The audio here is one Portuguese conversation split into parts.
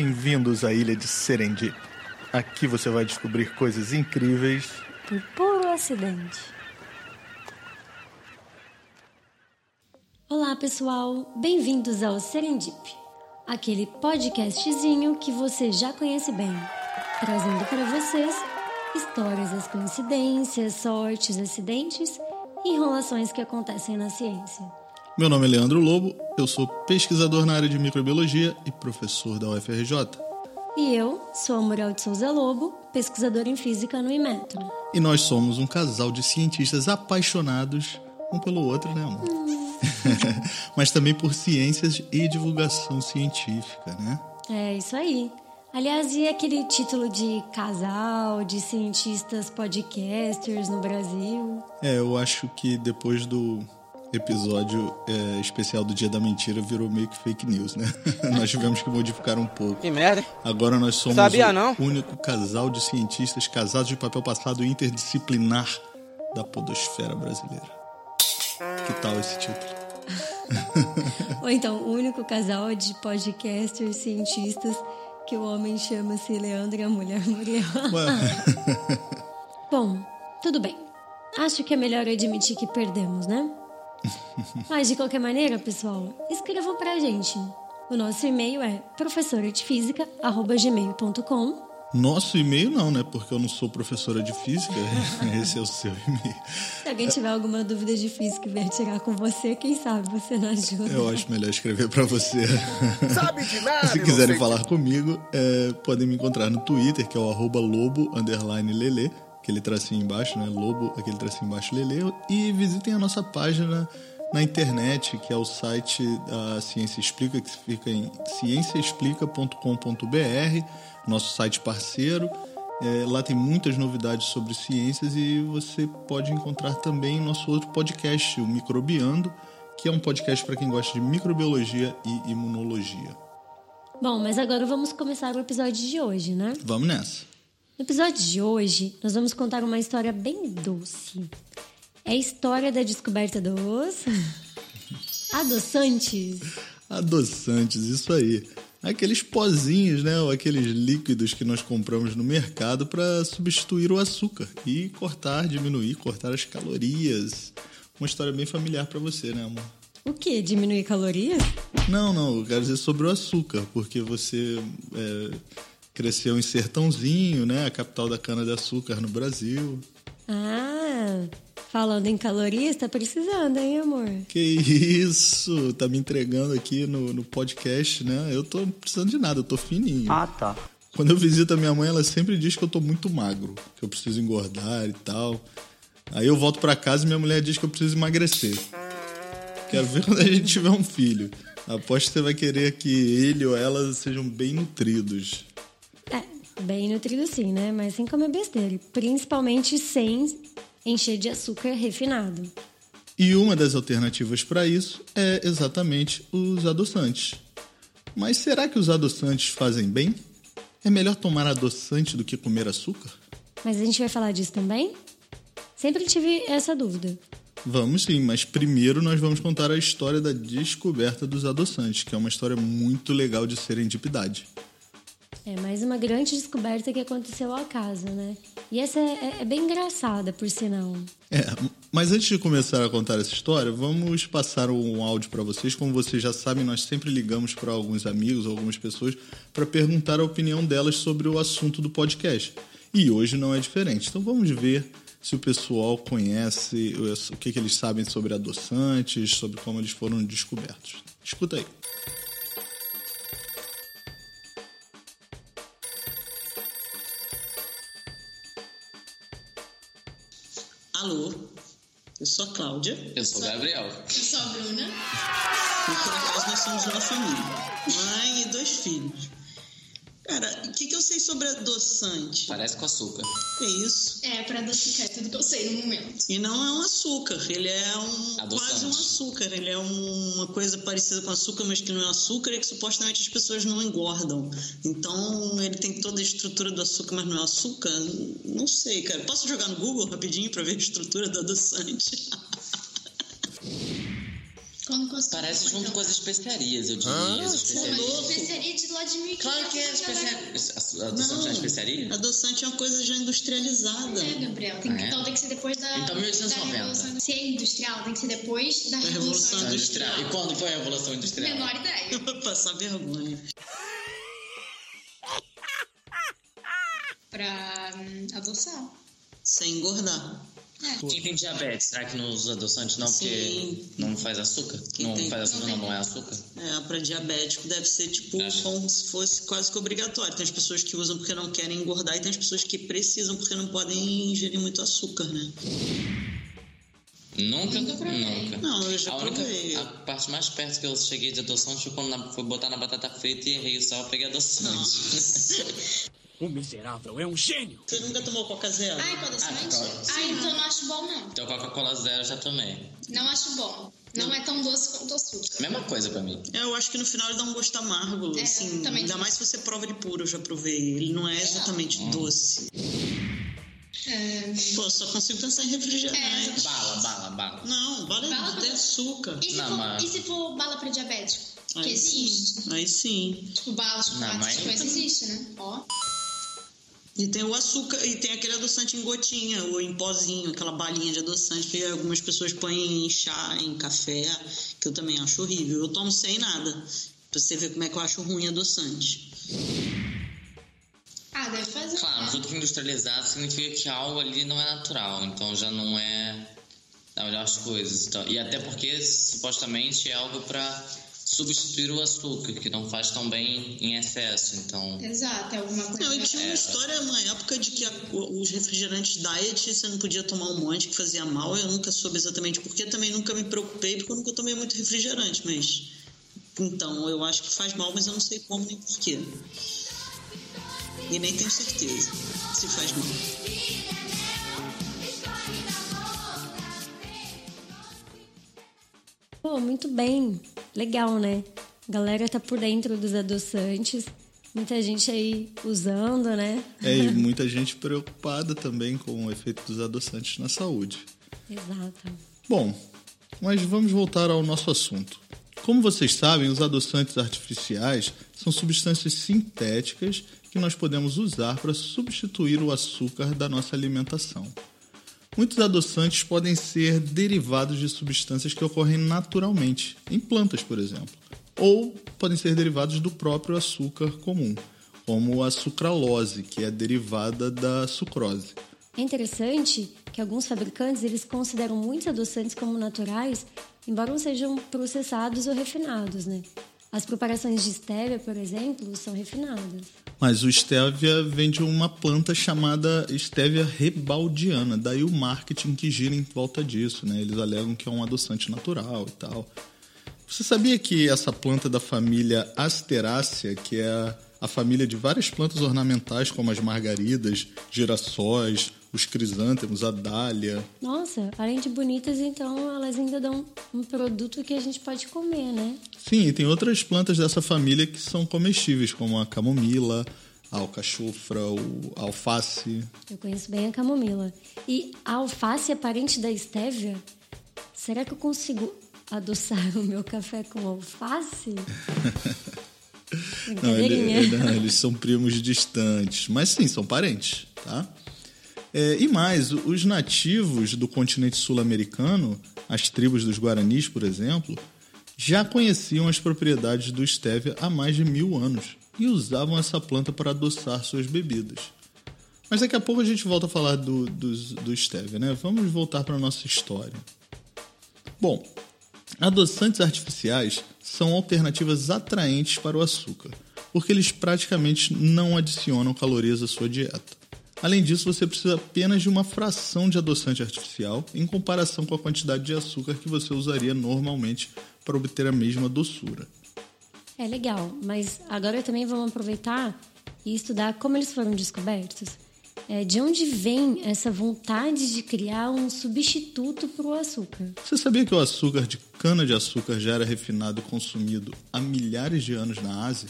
Bem-vindos à ilha de Serendip. Aqui você vai descobrir coisas incríveis por puro acidente. Olá, pessoal. Bem-vindos ao Serendip, aquele podcastzinho que você já conhece bem, trazendo para vocês histórias das coincidências, sortes, acidentes e enrolações que acontecem na ciência. Meu nome é Leandro Lobo, eu sou pesquisador na área de microbiologia e professor da UFRJ. E eu sou a Muriel de Souza Lobo, pesquisadora em física no IMETRO. E nós somos um casal de cientistas apaixonados um pelo outro, né, amor? Hum. Mas também por ciências e divulgação científica, né? É, isso aí. Aliás, e aquele título de casal, de cientistas podcasters no Brasil? É, eu acho que depois do episódio é, especial do Dia da Mentira virou meio que fake news, né? nós tivemos que modificar um pouco. Que merda. Agora nós somos Sabia, o não? único casal de cientistas casados de papel passado interdisciplinar da podosfera brasileira. Que tal esse título? Ou então, o único casal de podcasters cientistas que o homem chama-se Leandro e a mulher Muriel. Bom, tudo bem. Acho que é melhor admitir que perdemos, né? Mas de qualquer maneira, pessoal, escrevam pra gente. O nosso e-mail é professoradefísica@gmail.com. Nosso e-mail não, né? Porque eu não sou professora de física. Esse é o seu e-mail. Se alguém tiver alguma dúvida de física e vier tirar com você, quem sabe você não ajuda. Eu acho melhor escrever para você. Sabe de nada. Se quiserem falar comigo, é, podem me encontrar no Twitter, que é o arroba lobo underline lele aquele tracinho embaixo, né? Lobo, aquele tracinho embaixo, Lele. E visitem a nossa página na internet, que é o site da Ciência Explica, que fica em cienciaexplica.com.br, nosso site parceiro. É, lá tem muitas novidades sobre ciências e você pode encontrar também nosso outro podcast, o Microbiando, que é um podcast para quem gosta de microbiologia e imunologia. Bom, mas agora vamos começar o episódio de hoje, né? Vamos nessa. No episódio de hoje, nós vamos contar uma história bem doce. É a história da descoberta dos adoçantes. Adoçantes, isso aí. Aqueles pozinhos, né, ou aqueles líquidos que nós compramos no mercado para substituir o açúcar e cortar, diminuir, cortar as calorias. Uma história bem familiar para você, né, amor? O que? Diminuir calorias? Não, não, eu quero dizer sobre o açúcar, porque você é, cresceu em Sertãozinho, né? A capital da cana-de-açúcar no Brasil. Ah, falando em calorias, tá precisando, hein, amor? Que isso! Tá me entregando aqui no, no podcast, né? Eu tô precisando de nada, eu tô fininho. Ah, tá. Quando eu visito a minha mãe, ela sempre diz que eu tô muito magro, que eu preciso engordar e tal. Aí eu volto para casa e minha mulher diz que eu preciso emagrecer. Quero ver quando a gente tiver um filho. Aposto que você vai querer que ele ou ela sejam bem nutridos. Bem nutrido sim, né? Mas sem comer besteira. Principalmente sem encher de açúcar refinado. E uma das alternativas para isso é exatamente os adoçantes. Mas será que os adoçantes fazem bem? É melhor tomar adoçante do que comer açúcar? Mas a gente vai falar disso também? Sempre tive essa dúvida. Vamos sim, mas primeiro nós vamos contar a história da descoberta dos adoçantes, que é uma história muito legal de serendipidade. É mais uma grande descoberta que aconteceu ao acaso, né? E essa é, é, bem engraçada, por sinal. É, mas antes de começar a contar essa história, vamos passar um áudio para vocês. Como vocês já sabem, nós sempre ligamos para alguns amigos, algumas pessoas, para perguntar a opinião delas sobre o assunto do podcast. E hoje não é diferente. Então vamos ver se o pessoal conhece, o que, que eles sabem sobre adoçantes, sobre como eles foram descobertos. Escuta aí. Alô, eu sou a Cláudia. Eu sou o Gabriel. Eu sou a Bruna. E por acaso nós somos uma família. Mãe e dois filhos. Cara, o que, que eu sei sobre adoçante? Parece com açúcar. É isso. É, pra adocicar é tudo que eu sei no momento. E não é um açúcar, ele é um Adoçante. quase um açúcar. Ele é um- uma coisa parecida com açúcar, mas que não é açúcar e que supostamente as pessoas não engordam. Então ele tem toda a estrutura do açúcar, mas não é açúcar? Não sei, cara. Posso jogar no Google rapidinho pra ver a estrutura do adoçante? Consigo. Parece junto então. com as especiarias, eu diria. as especiarias. Mas especiaria de lá de 1500. Claro que é especiaria. A adoçante é especiaria? Adoçante é uma coisa já industrializada. É, Gabriel. Tem, Ah, é? Então tem que ser depois da. Então, 1890. da Revolução- Se é industrial, tem que ser depois da Da Revolução Revolução Industrial. Industrial. E quando foi a Revolução Industrial? Menor ideia. Passar vergonha. Pra hum, adoção. Sem engordar. Quem tem diabetes, será que não usa adoçante não? Porque Sim. não faz açúcar? Quem não tem- faz açúcar, não não, não é açúcar? É, para diabético deve ser tipo Acho. como se fosse quase que obrigatório. Tem as pessoas que usam porque não querem engordar e tem as pessoas que precisam porque não podem ingerir muito açúcar, né? Nunca? Nunca. Não, eu já a única provei. a parte mais perto que eu cheguei de adoçante foi quando na- fui botar na batata frita e errei o sal e peguei adoçante. O miserável é um gênio. Você nunca tomou Coca Zero? Ai, com adoçante? Ah, Ah, então não acho bom, não. então Coca-Cola zero eu já tomei. Não acho bom. Não é tão doce quanto açúcar. Mesma coisa pra mim. É, eu acho que no final ele dá um gosto amargo, É, assim. também Ainda sim. mais se você prova ele puro, eu já provei. Ele não é exatamente doce. É, Pô, só consigo pensar em refrigerante. Bala, bala, bala. Não, bala é Bala de não. açúcar. e, se Não, for, mas- e se for bala pra diabético? Que Aí existe. sim, aí sim. Tipo, bala, chocolate, Não, mas- essas coisas existe, né? Ó. E tem o açúcar, e tem aquele adoçante em gotinha, ou em pozinho, aquela balinha de adoçante que algumas pessoas põem em chá, em café, que eu também acho horrível. Eu tomo sem nada, pra você ver como é que eu acho ruim adoçante. Ah, deve fazer. Claro, tudo que industrializado significa que algo ali não é natural, então já não é da melhor coisas. Então, e até porque supostamente é algo pra substituir o açúcar, que não faz tão bem em excesso. Então, Exato, é alguma coisa. Não, e tinha uma É. história, uma época de que a- os refrigerantes diet você não podia tomar um monte que fazia mal. Eu nunca soube exatamente porquê, também nunca me preocupei, porque eu nunca tomei muito refrigerante, mas. Então, eu acho que faz mal, mas eu não sei como nem porquê. E nem tenho certeza se faz mal. Pô, muito bem. Legal, né? A galera tá por dentro dos adoçantes. Muita gente aí usando, né? É, e muita gente preocupada também com o efeito dos adoçantes na saúde. Exato. Bom, mas vamos voltar ao nosso assunto. Como vocês sabem, os adoçantes artificiais são substâncias sintéticas que nós podemos usar para substituir o açúcar da nossa alimentação. Muitos adoçantes podem ser derivados de substâncias que ocorrem naturalmente, em plantas, por exemplo, ou podem ser derivados do próprio açúcar comum, como a sucralose, que é derivada da sucrose. É interessante que alguns fabricantes eles consideram muitos adoçantes como naturais, embora não sejam processados ou refinados, né? As preparações de stevia, por exemplo, são refinadas. Mas o stevia vem de uma planta chamada stevia rebaldiana, daí o marketing que gira em volta disso, né? Eles alegam que é um adoçante natural e tal. Você sabia que essa planta da família Asterácea, que é a, família de várias plantas ornamentais como as margaridas, girassóis, os crisântemos, a dália, Nossa, além de bonitas, então elas ainda dão um produto que a gente pode comer, né? Sim, e tem outras plantas dessa família que são comestíveis, como a camomila, a alcachofra, o a alface. Eu conheço bem a camomila. E a alface é parente da estévia? Será que eu consigo adoçar o meu café com alface? Não, ele- ele- não, eles são primos distantes, mas sim, são parentes, tá? É, e mais, os nativos do continente sul-americano, as tribos dos Guaranis, por exemplo, já conheciam as propriedades do stevia há mais de mil anos e usavam essa planta para adoçar suas bebidas. Mas daqui a pouco a gente volta a falar do, dos- do stevia, né? Vamos voltar para a nossa história. Bom, adoçantes artificiais são alternativas atraentes para o açúcar, porque eles praticamente não adicionam calorias à sua dieta. Além disso, você precisa apenas de uma fração de adoçante artificial em comparação com a quantidade de açúcar que você usaria normalmente para obter a mesma doçura. É legal, mas agora também vamos aproveitar e estudar como eles foram descobertos. É, de onde vem essa vontade de criar um substituto para o açúcar? Você sabia que o açúcar de cana-de-açúcar já era refinado e consumido há milhares de anos na Ásia?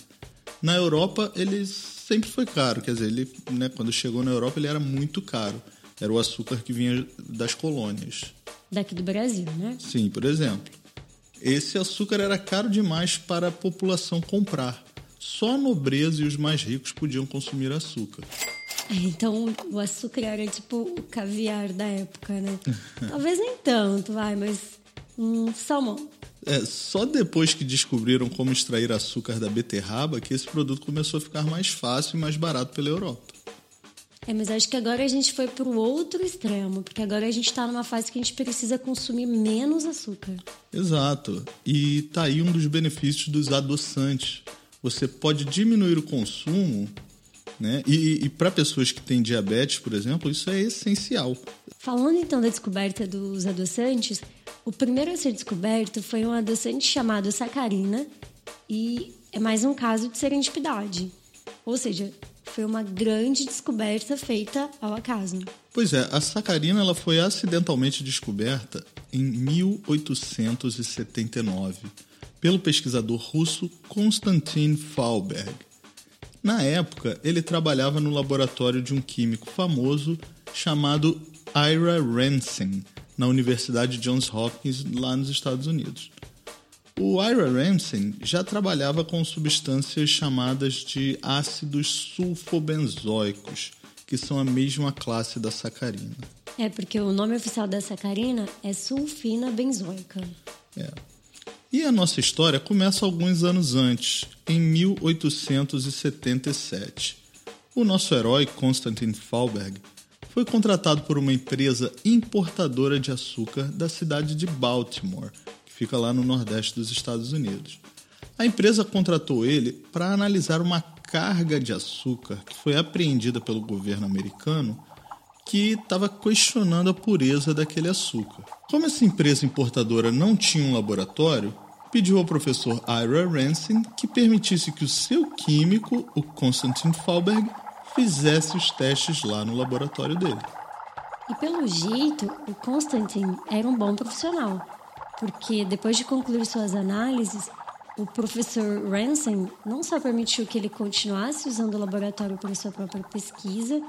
Na Europa, ele sempre foi caro, quer dizer, ele, né, quando chegou na Europa, ele era muito caro. Era o açúcar que vinha das colônias. Daqui do Brasil, né? Sim, por exemplo. Esse açúcar era caro demais para a população comprar. Só a nobreza e os mais ricos podiam consumir açúcar. É, Então o açúcar era tipo o caviar da época, né? Talvez nem tanto, vai, mas um salmão. É, só depois que descobriram como extrair açúcar da beterraba que esse produto começou a ficar mais fácil e mais barato pela Europa. É, mas acho que agora a gente foi pro outro extremo, porque agora a gente tá numa fase que a gente precisa consumir menos açúcar. Exato. E tá aí um dos benefícios dos adoçantes. Você pode diminuir o consumo, né? E, e para pessoas que têm diabetes, por exemplo, isso é essencial. Falando então da descoberta dos adoçantes, o primeiro a ser descoberto foi um adoçante chamado sacarina e é mais um caso de serendipidade. Ou seja, foi uma grande descoberta feita ao acaso. Pois é, a sacarina ela foi acidentalmente descoberta em 1879 pelo pesquisador russo Konstantin Fauberg. Na época, ele trabalhava no laboratório de um químico famoso chamado Ira Ramsey, na Universidade Johns Hopkins, lá nos Estados Unidos. O Ira Ramsey já trabalhava com substâncias chamadas de ácidos sulfobenzoicos, que são a mesma classe da sacarina. É porque o nome oficial da sacarina é sulfina benzoica. É. E a nossa história começa alguns anos antes, em 1877. O nosso herói, Konstantin Fauberg, foi contratado por uma empresa importadora de açúcar da cidade de Baltimore, que fica lá no nordeste dos Estados Unidos. A empresa contratou ele para analisar uma carga de açúcar que foi apreendida pelo governo americano que estava questionando a pureza daquele açúcar. Como essa empresa importadora não tinha um laboratório, pediu ao professor Ira Ransin que permitisse que o seu químico, o Konstantin Fauberg, fizesse os testes lá no laboratório dele. E pelo jeito, o Constantin era um bom profissional, porque depois de concluir suas análises, o professor Ransom não só permitiu que ele continuasse usando o laboratório para sua própria pesquisa,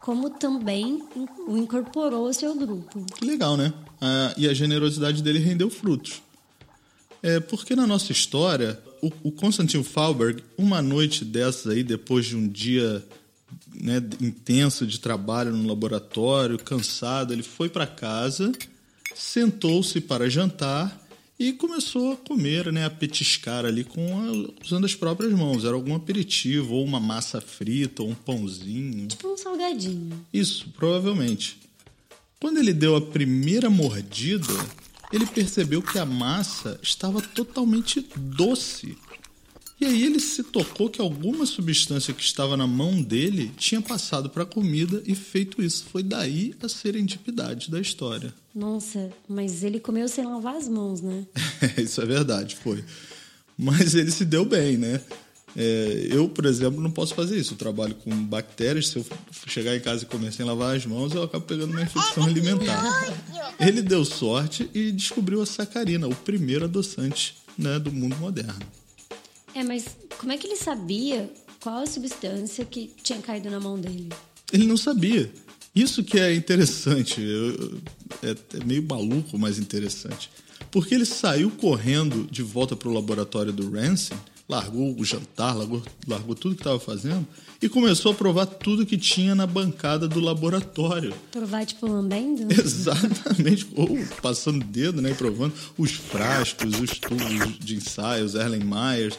como também o incorporou ao seu grupo. Que legal, né? Ah, e a generosidade dele rendeu frutos. É porque na nossa história, o, o Constantino Fauberg, uma noite dessas aí, depois de um dia né, intenso de trabalho no laboratório, cansado, ele foi para casa, sentou-se para jantar e começou a comer, né, a petiscar ali com a, usando as próprias mãos. Era algum aperitivo, ou uma massa frita, ou um pãozinho. Tipo um salgadinho. Isso, provavelmente. Quando ele deu a primeira mordida, ele percebeu que a massa estava totalmente doce. E aí ele se tocou que alguma substância que estava na mão dele tinha passado para a comida e feito isso. Foi daí a serendipidade da história. Nossa, mas ele comeu sem lavar as mãos, né? isso é verdade, foi. Mas ele se deu bem, né? É, eu, por exemplo, não posso fazer isso. Eu trabalho com bactérias. Se eu chegar em casa e comer sem lavar as mãos, eu acabo pegando uma infecção alimentar. Ele deu sorte e descobriu a sacarina, o primeiro adoçante né, do mundo moderno. É, mas como é que ele sabia qual a substância que tinha caído na mão dele? Ele não sabia. Isso que é interessante. É, é meio maluco, mas interessante. Porque ele saiu correndo de volta para o laboratório do Ransom largou o jantar, largou, largou tudo que estava fazendo e começou a provar tudo que tinha na bancada do laboratório. Provar, tipo, lambendo? Exatamente. Ou passando o dedo, né? E provando os frascos, os tubos de ensaios, Erlen Myers,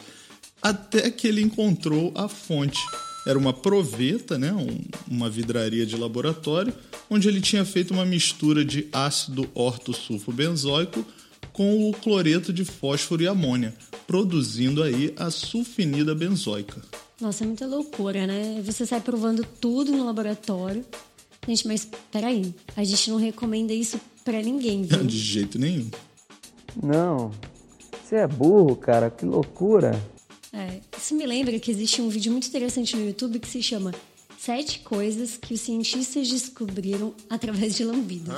até que ele encontrou a fonte. Era uma proveta, né? Um, uma vidraria de laboratório, onde ele tinha feito uma mistura de ácido ortosulfobenzoico com o cloreto de fósforo e amônia, produzindo aí a sulfinida benzoica. Nossa, é muita loucura, né? Você sai provando tudo no laboratório. Gente, mas peraí, a gente não recomenda isso pra ninguém, viu? De jeito nenhum. Não, você é burro, cara, que loucura. É, isso me lembra que existe um vídeo muito interessante no YouTube que se chama Sete Coisas que os Cientistas Descobriram Através de Lambidas.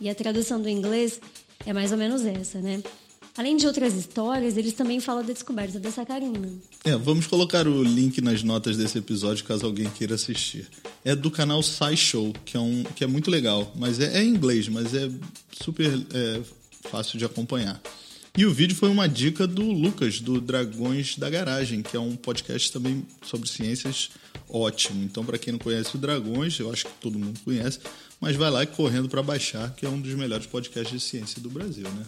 E a tradução do inglês é mais ou menos essa, né? Além de outras histórias, eles também falam da descoberta da sacarina. É, vamos colocar o link nas notas desse episódio caso alguém queira assistir. É do canal SciShow, que é, um, que é muito legal, mas é, é em inglês, mas é super é, fácil de acompanhar. E o vídeo foi uma dica do Lucas, do Dragões da Garagem, que é um podcast também sobre ciências ótimo. Então, para quem não conhece o Dragões, eu acho que todo mundo conhece, mas vai lá e correndo para baixar, que é um dos melhores podcasts de ciência do Brasil, né?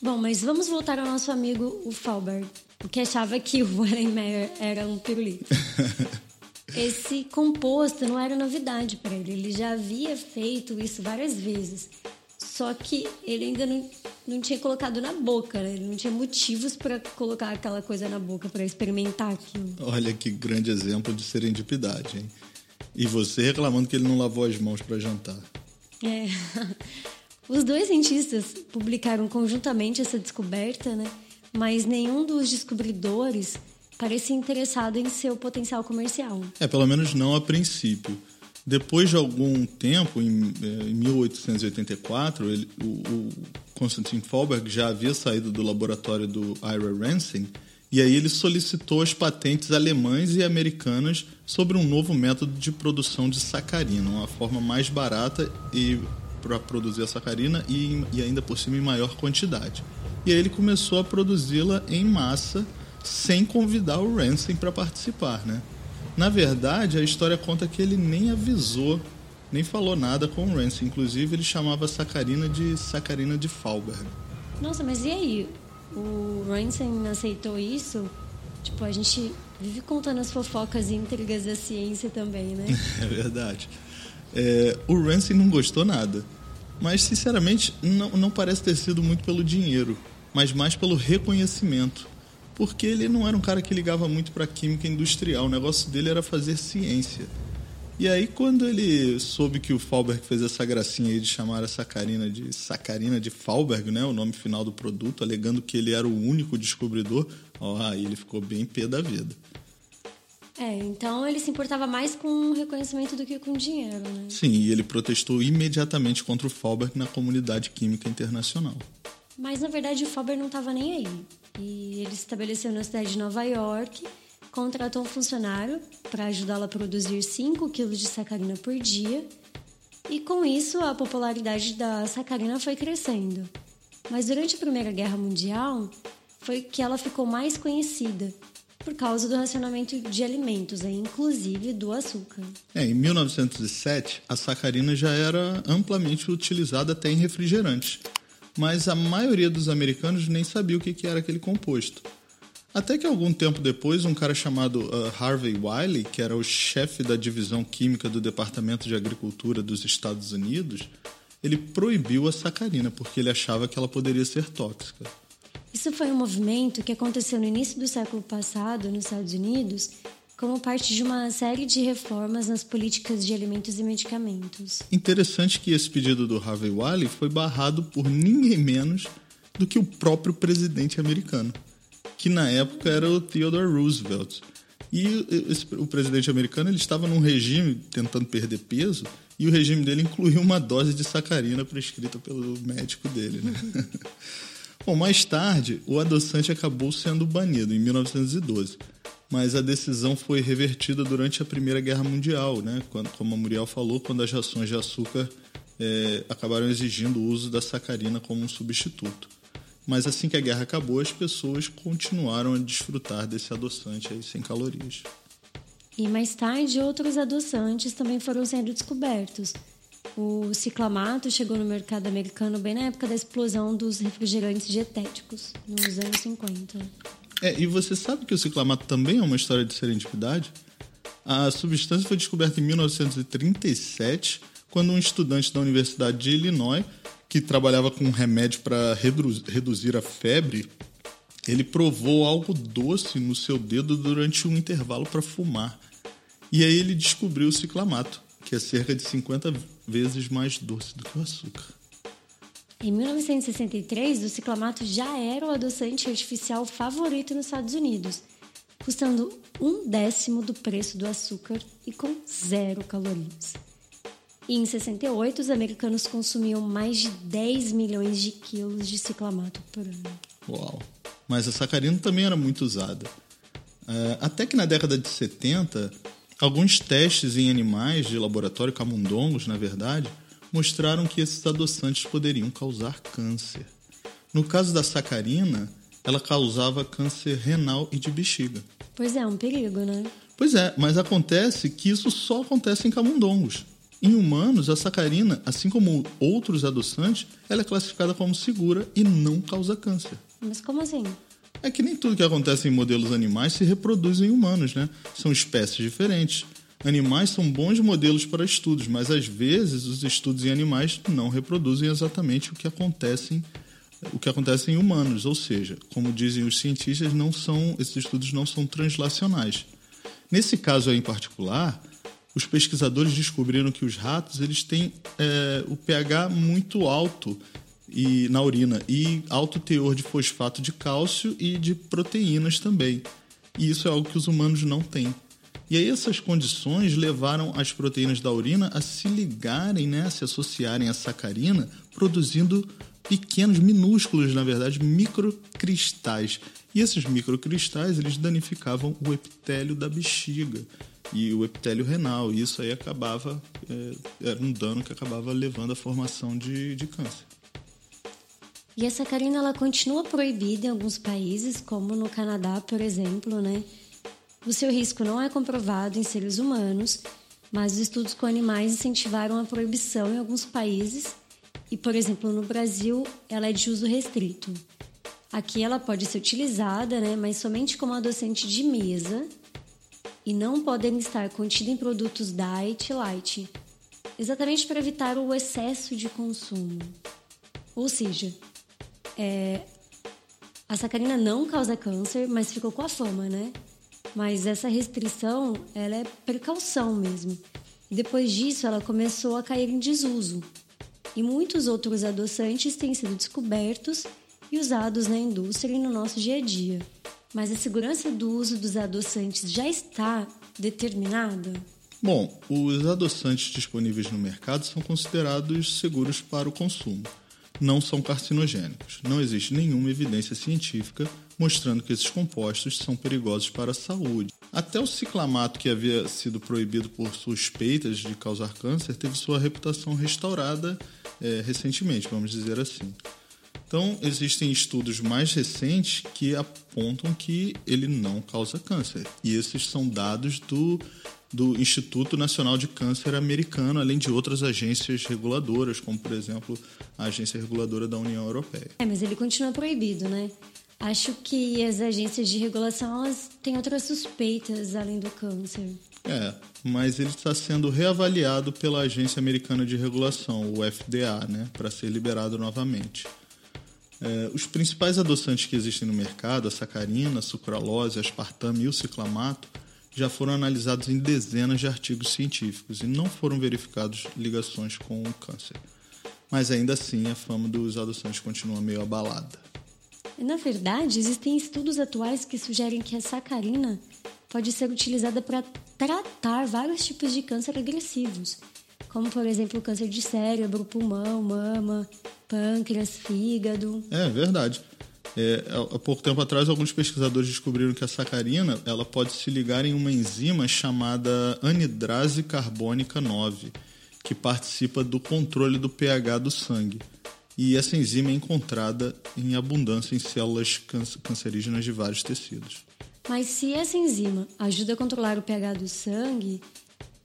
Bom, mas vamos voltar ao nosso amigo o Falberg, que achava que o Wallenmeyer era um pirulito. Esse composto não era novidade para ele, ele já havia feito isso várias vezes. Só que ele ainda não, não tinha colocado na boca, né? ele não tinha motivos para colocar aquela coisa na boca, para experimentar aquilo. Olha que grande exemplo de serendipidade, hein? E você reclamando que ele não lavou as mãos para jantar. É. Os dois cientistas publicaram conjuntamente essa descoberta, né? Mas nenhum dos descobridores parecia interessado em seu potencial comercial. É, pelo menos não a princípio. Depois de algum tempo, em, em 1884, ele, o, o Konstantin já havia saído do laboratório do Ira Ransin e aí ele solicitou as patentes alemãs e americanas sobre um novo método de produção de sacarina, uma forma mais barata e para produzir a sacarina e, e ainda por cima em maior quantidade. E aí ele começou a produzi-la em massa sem convidar o Ransom para participar, né? Na verdade, a história conta que ele nem avisou, nem falou nada com o Ransom. Inclusive, ele chamava a sacarina de sacarina de Falberg. Nossa, mas e aí? O Ransom aceitou isso? Tipo, a gente vive contando as fofocas e intrigas da ciência também, né? É verdade. É, o Ransom não gostou nada. Mas, sinceramente, não, não parece ter sido muito pelo dinheiro, mas mais pelo reconhecimento. Porque ele não era um cara que ligava muito para química industrial, o negócio dele era fazer ciência. E aí, quando ele soube que o Falberg fez essa gracinha aí de chamar a sacarina de sacarina de Falberg, né, o nome final do produto, alegando que ele era o único descobridor, ó, aí ele ficou bem pé da vida. É, então ele se importava mais com o reconhecimento do que com dinheiro, né? Sim, e ele protestou imediatamente contra o Falberg na comunidade química internacional. Mas na verdade o Faber não estava nem aí. E ele se estabeleceu na cidade de Nova York, contratou um funcionário para ajudá-lo a produzir 5 quilos de sacarina por dia. E com isso a popularidade da sacarina foi crescendo. Mas durante a Primeira Guerra Mundial foi que ela ficou mais conhecida por causa do racionamento de alimentos, inclusive do açúcar. É, em 1907, a sacarina já era amplamente utilizada até em refrigerantes, mas a maioria dos americanos nem sabia o que era aquele composto. Até que algum tempo depois, um cara chamado uh, Harvey Wiley, que era o chefe da divisão química do Departamento de Agricultura dos Estados Unidos, ele proibiu a sacarina porque ele achava que ela poderia ser tóxica. Isso foi um movimento que aconteceu no início do século passado nos Estados Unidos como parte de uma série de reformas nas políticas de alimentos e medicamentos. Interessante que esse pedido do Harvey Wiley foi barrado por ninguém menos do que o próprio presidente americano, que na época era o Theodore Roosevelt. E o presidente americano ele estava num regime tentando perder peso e o regime dele incluía uma dose de sacarina prescrita pelo médico dele. Né? Bom, mais tarde, o adoçante acabou sendo banido em 1912, mas a decisão foi revertida durante a Primeira Guerra Mundial, né? Quando, como a Muriel falou, quando as rações de açúcar é, acabaram exigindo o uso da sacarina como um substituto. Mas assim que a guerra acabou, as pessoas continuaram a desfrutar desse adoçante aí sem calorias. E mais tarde, outros adoçantes também foram sendo descobertos, o ciclamato chegou no mercado americano bem na época da explosão dos refrigerantes dietéticos, nos anos 50. É, e você sabe que o ciclamato também é uma história de serendipidade? A substância foi descoberta em 1937, quando um estudante da Universidade de Illinois, que trabalhava com um remédio para reduzir a febre, ele provou algo doce no seu dedo durante um intervalo para fumar. E aí ele descobriu o ciclamato, que é cerca de 50 vezes mais doce do que o açúcar. Em 1963, o ciclamato já era o adoçante artificial favorito nos Estados Unidos, custando um décimo do preço do açúcar e com zero calorias. E em 68, os americanos consumiam mais de 10 milhões de quilos de ciclamato por ano. Uau! Mas a sacarina também era muito usada. É, até que na década de 70, Alguns testes em animais de laboratório, camundongos, na verdade, mostraram que esses adoçantes poderiam causar câncer. No caso da sacarina, ela causava câncer renal e de bexiga. Pois é, um perigo, né? Pois é, mas acontece que isso só acontece em camundongos. Em humanos, a sacarina, assim como outros adoçantes, ela é classificada como segura e não causa câncer. Mas como assim? É que nem tudo que acontece em modelos animais se reproduz em humanos, né? São espécies diferentes. Animais são bons modelos para estudos, mas às vezes os estudos em animais não reproduzem exatamente o que acontece, o que acontece em humanos, ou seja, como dizem os cientistas, não são esses estudos não são translacionais. Nesse caso aí em particular, os pesquisadores descobriram que os ratos eles têm é, o pH muito alto e na urina e alto teor de fosfato de cálcio e de proteínas também. E isso é algo que os humanos não têm. E aí essas condições levaram as proteínas da urina a se ligarem, né, a se associarem à sacarina, produzindo pequenos, minúsculos, na verdade, microcristais. E esses microcristais, eles danificavam o epitélio da bexiga e o epitélio renal. E isso aí acabava, é, era um dano que acabava levando à formação de, de câncer. E a sacarina ela continua proibida em alguns países, como no Canadá, por exemplo, né? O seu risco não é comprovado em seres humanos, mas os estudos com animais incentivaram a proibição em alguns países. E, por exemplo, no Brasil, ela é de uso restrito. Aqui ela pode ser utilizada, né, mas somente como adoçante de mesa e não podem estar contida em produtos diet light, exatamente para evitar o excesso de consumo. Ou seja, é, a sacarina não causa câncer, mas ficou com a fama, né? Mas essa restrição, ela é precaução mesmo. Depois disso, ela começou a cair em desuso. E muitos outros adoçantes têm sido descobertos e usados na indústria e no nosso dia a dia. Mas a segurança do uso dos adoçantes já está determinada? Bom, os adoçantes disponíveis no mercado são considerados seguros para o consumo. Não são carcinogênicos. Não existe nenhuma evidência científica mostrando que esses compostos são perigosos para a saúde. Até o ciclamato, que havia sido proibido por suspeitas de causar câncer, teve sua reputação restaurada é, recentemente, vamos dizer assim. Então, existem estudos mais recentes que apontam que ele não causa câncer. E esses são dados do, do Instituto Nacional de Câncer americano, além de outras agências reguladoras, como, por exemplo, a Agência Reguladora da União Europeia. É, mas ele continua proibido, né? Acho que as agências de regulação elas têm outras suspeitas além do câncer. É, mas ele está sendo reavaliado pela Agência Americana de Regulação, o FDA, né, para ser liberado novamente. É, os principais adoçantes que existem no mercado, a sacarina, a sucralose, a aspartame e o ciclamato, já foram analisados em dezenas de artigos científicos e não foram verificados ligações com o câncer. Mas ainda assim, a fama dos adoçantes continua meio abalada. Na verdade, existem estudos atuais que sugerem que a sacarina pode ser utilizada para tratar vários tipos de câncer agressivos, como por exemplo o câncer de cérebro, pulmão, mama, pâncreas, fígado. É verdade. É, há pouco tempo atrás, alguns pesquisadores descobriram que a sacarina ela pode se ligar em uma enzima chamada anidrase carbônica 9, que participa do controle do pH do sangue. E essa enzima é encontrada em abundância em células cancerígenas de vários tecidos. Mas se essa enzima ajuda a controlar o pH do sangue,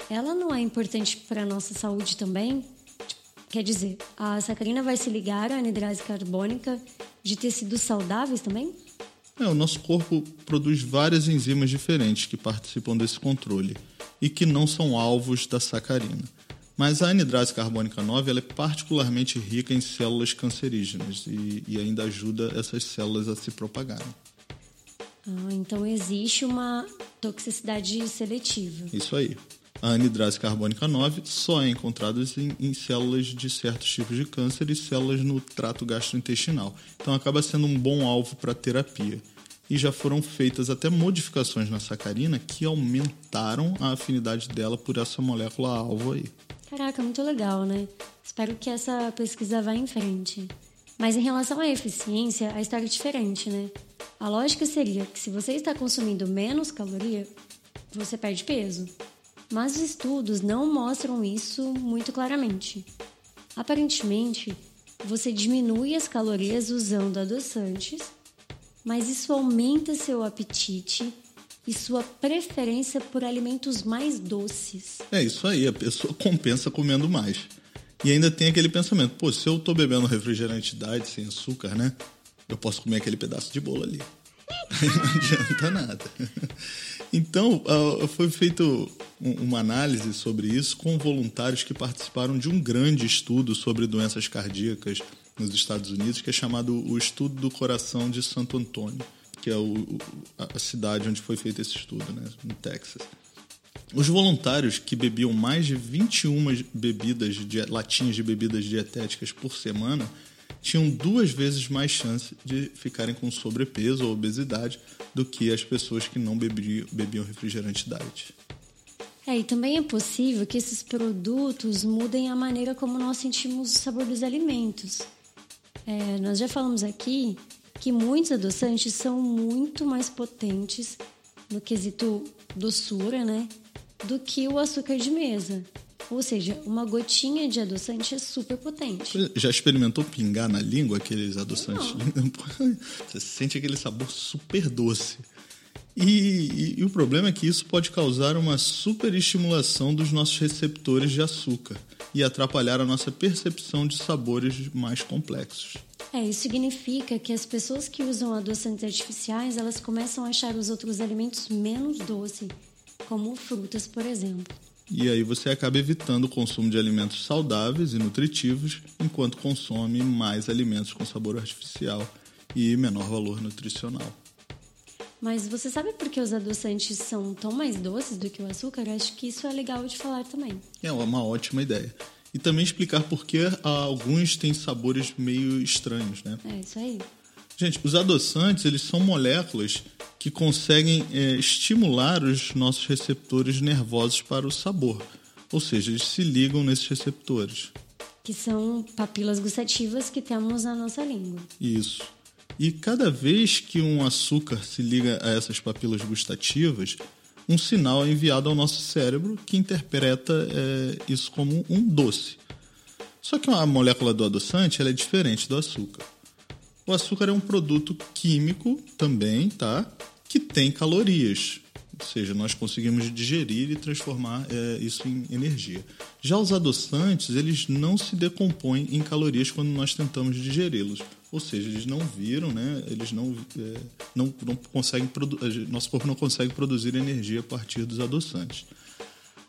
ela não é importante para a nossa saúde também? Quer dizer, a sacarina vai se ligar à anidrase carbônica de tecidos saudáveis também? É, o nosso corpo produz várias enzimas diferentes que participam desse controle e que não são alvos da sacarina. Mas a anidrase carbônica 9 ela é particularmente rica em células cancerígenas e, e ainda ajuda essas células a se propagarem. Ah, então existe uma toxicidade seletiva. Isso aí. A anidrase carbônica 9 só é encontrada em, em, células de certos tipos de câncer e células no trato gastrointestinal. Então acaba sendo um bom alvo para terapia. E já foram feitas até modificações na sacarina que aumentaram a afinidade dela por essa molécula alvo aí. Caraca, muito legal, né? Espero que essa pesquisa vá em frente. Mas em relação à eficiência, a história é diferente, né? A lógica seria que se você está consumindo menos caloria, você perde peso. Mas os estudos não mostram isso muito claramente. Aparentemente, você diminui as calorias usando adoçantes, mas isso aumenta seu apetite e sua preferência por alimentos mais doces. É isso aí, a pessoa compensa comendo mais. E ainda tem aquele pensamento, pô, se eu tô bebendo refrigerante diet sem açúcar, né? Eu posso comer aquele pedaço de bolo ali. não adianta nada. Então, uh, foi feita uma análise sobre isso com voluntários que participaram de um grande estudo sobre doenças cardíacas nos Estados Unidos, que é chamado o Estudo do Coração de Santo Antônio, que é o, a cidade onde foi feito esse estudo, né, no Texas. Os voluntários que bebiam mais de 21 bebidas, de, latinhas de bebidas dietéticas por semana tinham duas vezes mais chance de ficarem com sobrepeso ou obesidade do que as pessoas que não bebiam, bebiam refrigerante diet. É, e também é possível que esses produtos mudem a maneira como nós sentimos o sabor dos alimentos. É, nós já falamos aqui que muitos adoçantes são muito mais potentes no quesito doçura, né? Do que o açúcar de mesa. Ou seja, uma gotinha de adoçante é super potente. Já experimentou pingar na língua aqueles adoçantes? Não. Você sente aquele sabor super doce. E, e, e, o problema é que isso pode causar uma superestimulação dos nossos receptores de açúcar e atrapalhar a nossa percepção de sabores mais complexos. É, isso significa que as pessoas que usam adoçantes artificiais, elas começam a achar os outros alimentos menos doces, como frutas, por exemplo. E aí você acaba evitando o consumo de alimentos saudáveis e nutritivos, enquanto consome mais alimentos com sabor artificial e menor valor nutricional. Mas você sabe por que os adoçantes são tão mais doces do que o açúcar? Acho que isso é legal de falar também. É uma ótima ideia. E também explicar por que alguns têm sabores meio estranhos, né? É isso aí. Gente, os adoçantes, eles são moléculas que conseguem é, estimular os nossos receptores nervosos para o sabor. Ou seja, eles se ligam nesses receptores. Que são papilas gustativas que temos na nossa língua. Isso. E cada vez que um açúcar se liga a essas papilas gustativas, um sinal é enviado ao nosso cérebro que interpreta é, isso como um doce. Só que a molécula do adoçante é diferente do açúcar. O açúcar é um produto químico também, tá? Que tem calorias. Ou seja, nós conseguimos digerir e transformar é, isso em energia. Já os adoçantes, eles não se decompõem em calorias quando nós tentamos digeri-los. Ou seja, eles não viram, né? Eles não, é, não, não conseguem nosso corpo não consegue produzir energia a partir dos adoçantes.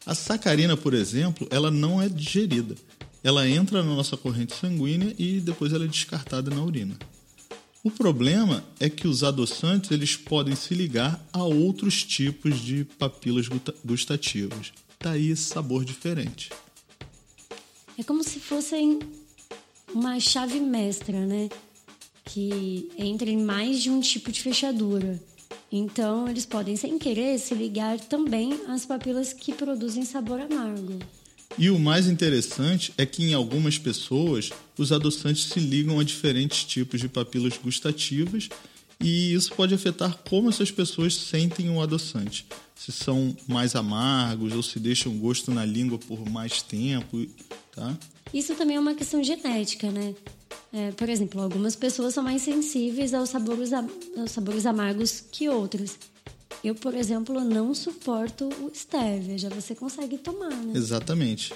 A sacarina, por exemplo, ela não é digerida. Ela entra na nossa corrente sanguínea e depois ela é descartada na urina. O problema é que os adoçantes eles podem se ligar a outros tipos de papilas gustativas. Daí esse sabor diferente. É como se fossem uma chave mestra, né? Que entra em mais de um tipo de fechadura. Então, eles podem, sem querer, se ligar também às papilas que produzem sabor amargo. E o mais interessante é que em algumas pessoas os adoçantes se ligam a diferentes tipos de papilas gustativas e isso pode afetar como essas pessoas sentem o adoçante. Se são mais amargos ou se deixam gosto na língua por mais tempo, tá? Isso também é uma questão genética, né? É, por exemplo, algumas pessoas são mais sensíveis aos sabores, aos sabores amargos que outras. Eu, por exemplo, não suporto o stevia, já você consegue tomar, né? Exatamente.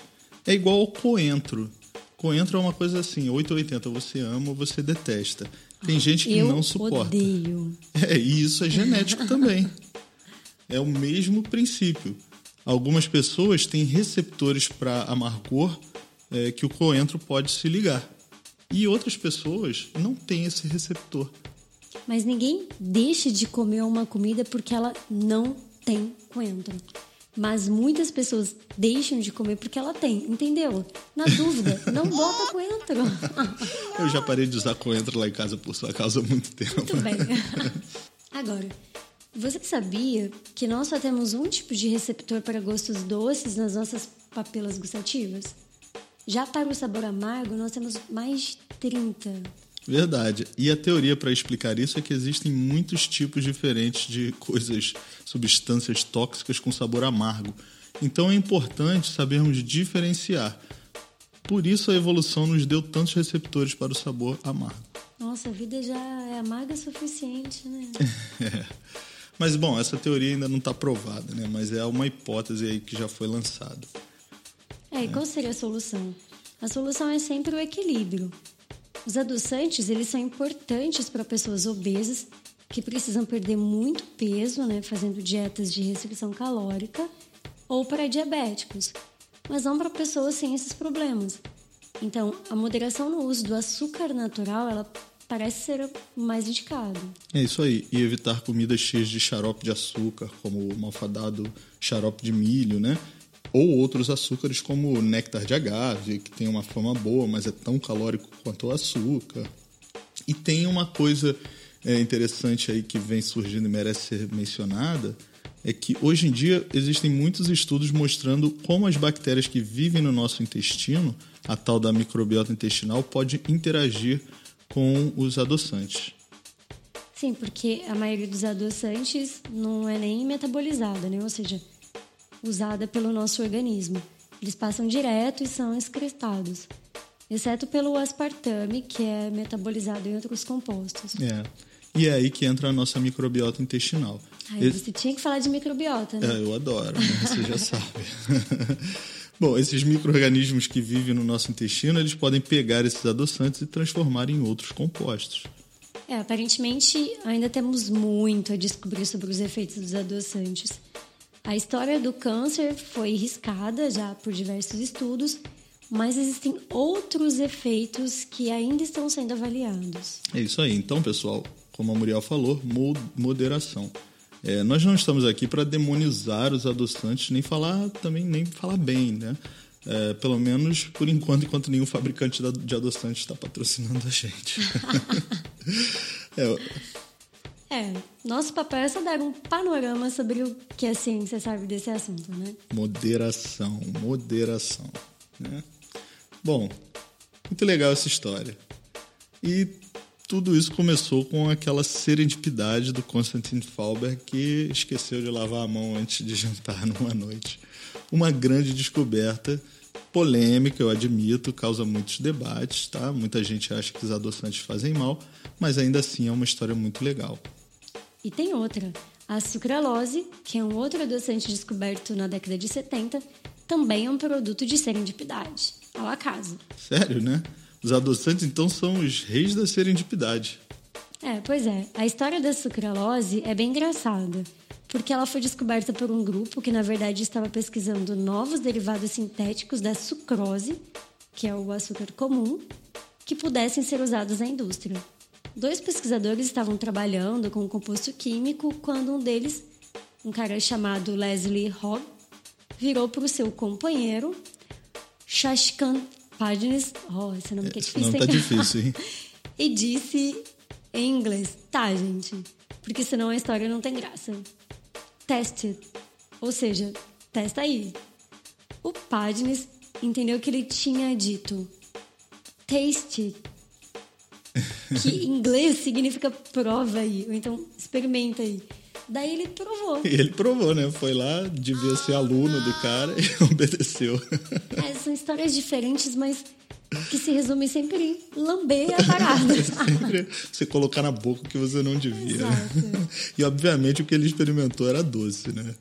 É igual ao coentro. Coentro é uma coisa assim, 880, você ama ou você detesta. Tem gente que eu não suporta. Odeio. É, e isso é genético também. É o mesmo princípio. Algumas pessoas têm receptores para amargor é, que o coentro pode se ligar. E outras pessoas não têm esse receptor. Mas ninguém deixa de comer uma comida porque ela não tem coentro. Mas muitas pessoas deixam de comer porque ela tem, entendeu? Na dúvida, não bota coentro. Eu já parei de usar coentro lá em casa por sua causa há muito tempo. Muito bem. Agora, você sabia que nós só temos um tipo de receptor para gostos doces nas nossas papilas gustativas? Já para o sabor amargo, nós temos mais de 30. Verdade. E a teoria para explicar isso é que existem muitos tipos diferentes de coisas, substâncias tóxicas com sabor amargo. Então é importante sabermos diferenciar. Por isso a evolução nos deu tantos receptores para o sabor amargo. Nossa, a vida já é amarga o suficiente, né? É. Mas bom, essa teoria ainda não está provada, né? Mas é uma hipótese aí que já foi lançada. É, qual seria a solução? A solução é sempre o equilíbrio. Os adoçantes, eles são importantes para pessoas obesas que precisam perder muito peso, né, fazendo dietas de restrição calórica, ou para diabéticos, mas não para pessoas sem esses problemas. Então, a moderação no uso do açúcar natural, ela parece ser mais indicado. É isso aí. E evitar comidas cheias de xarope de açúcar, como o malfadado xarope de milho, né? Ou outros açúcares como néctar de agave, que tem uma fama boa, mas é tão calórico quanto o açúcar. E tem uma coisa é, interessante aí que vem surgindo e merece ser mencionada, é que hoje em dia existem muitos estudos mostrando como as bactérias que vivem no nosso intestino, a tal da microbiota intestinal, pode interagir com os adoçantes. Sim, porque a maioria dos adoçantes não é nem metabolizada, né? Ou seja, usada pelo nosso organismo. Eles passam direto e são excretados, exceto pelo aspartame, que é metabolizado em outros compostos. É. E é aí que entra a nossa microbiota intestinal. Ai. Você tinha que falar de microbiota, né? É, eu adoro, né? você já sabe. Bom, esses micro-organismos que vivem no nosso intestino, eles podem pegar esses adoçantes e transformar em outros compostos. É, aparentemente ainda temos muito a descobrir sobre os efeitos dos adoçantes. A história do câncer foi riscada já por diversos estudos, mas existem outros efeitos que ainda estão sendo avaliados. É isso aí. Então, pessoal, como a Muriel falou, moderação. É, nós não estamos aqui para demonizar os adoçantes, nem falar também nem falar bem, né? É, pelo menos por enquanto, enquanto nenhum fabricante de adoçante está patrocinando a gente. é, é, nosso papel é só dar um panorama sobre o que a ciência sabe desse assunto, né? Moderação, moderação. Né? Bom, muito legal essa história. E tudo isso começou com aquela serendipidade do Konstantin Fauber que esqueceu de lavar a mão antes de jantar numa noite. Uma grande descoberta, polêmica, eu admito, causa muitos debates, tá? Muita gente acha que os adoçantes fazem mal, mas ainda assim é uma história muito legal. E tem outra. A sucralose, que é um outro adoçante descoberto na década de 70, também é um produto de serendipidade, ao acaso. Sério, né? Os adoçantes, então, são os reis da serendipidade. É, pois é. A história da sucralose é bem engraçada, porque ela foi descoberta por um grupo que, na verdade, estava pesquisando novos derivados sintéticos da sucrose, que é o açúcar comum, que pudessem ser usados na indústria. Dois pesquisadores estavam trabalhando com um composto químico quando um deles, um cara chamado Leslie Hogg, virou para o seu companheiro, Shashkan Padnes, oh, esse nome que é difícil. Não tá difícil, hein? e disse em inglês, tá, gente, porque senão a história não tem graça. Test it. Ou seja, testa aí. O Padnes entendeu que ele tinha dito taste it que em inglês significa prova aí, ou então experimenta aí. Daí ele provou. Ele provou, né? Foi lá, devia ser aluno do cara e obedeceu. É, são histórias diferentes, mas que se resumem sempre em lamber a parada. sempre você colocar na boca o que você não devia. Exato. E obviamente o que ele experimentou era doce, né?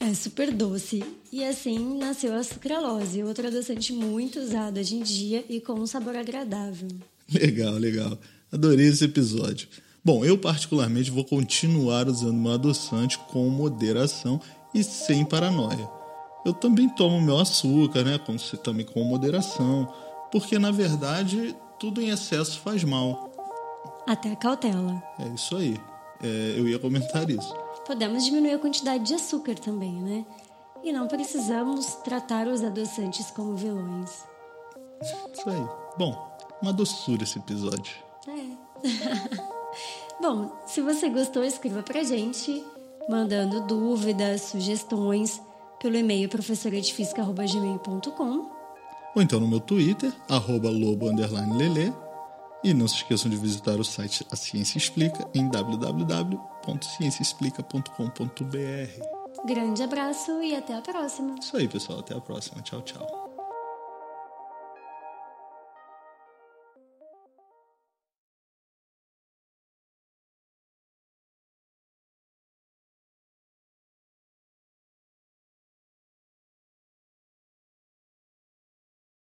É super doce. E assim nasceu a sucralose, outro adoçante muito usado hoje em dia e com um sabor agradável. Legal, legal. Adorei esse episódio. Bom, eu particularmente vou continuar usando meu adoçante com moderação e sem paranoia. Eu também tomo meu açúcar, né? Como você também com moderação, porque na verdade tudo em excesso faz mal. Até a cautela. É isso aí. É, eu ia comentar isso. Podemos diminuir a quantidade de açúcar também, né? E não precisamos tratar os adoçantes como vilões. Isso aí. Bom, uma doçura esse episódio. É. Bom, se você gostou, escreva pra gente, mandando dúvidas, sugestões pelo e-mail professoradefísica.gmail.com ou então no meu Twitter, arroba lobo_lele. E não se esqueçam de visitar o site A Ciência Explica em www.cienciaexplica.com.br. Grande abraço e até a próxima. Isso aí, pessoal. Até a próxima. Tchau, tchau.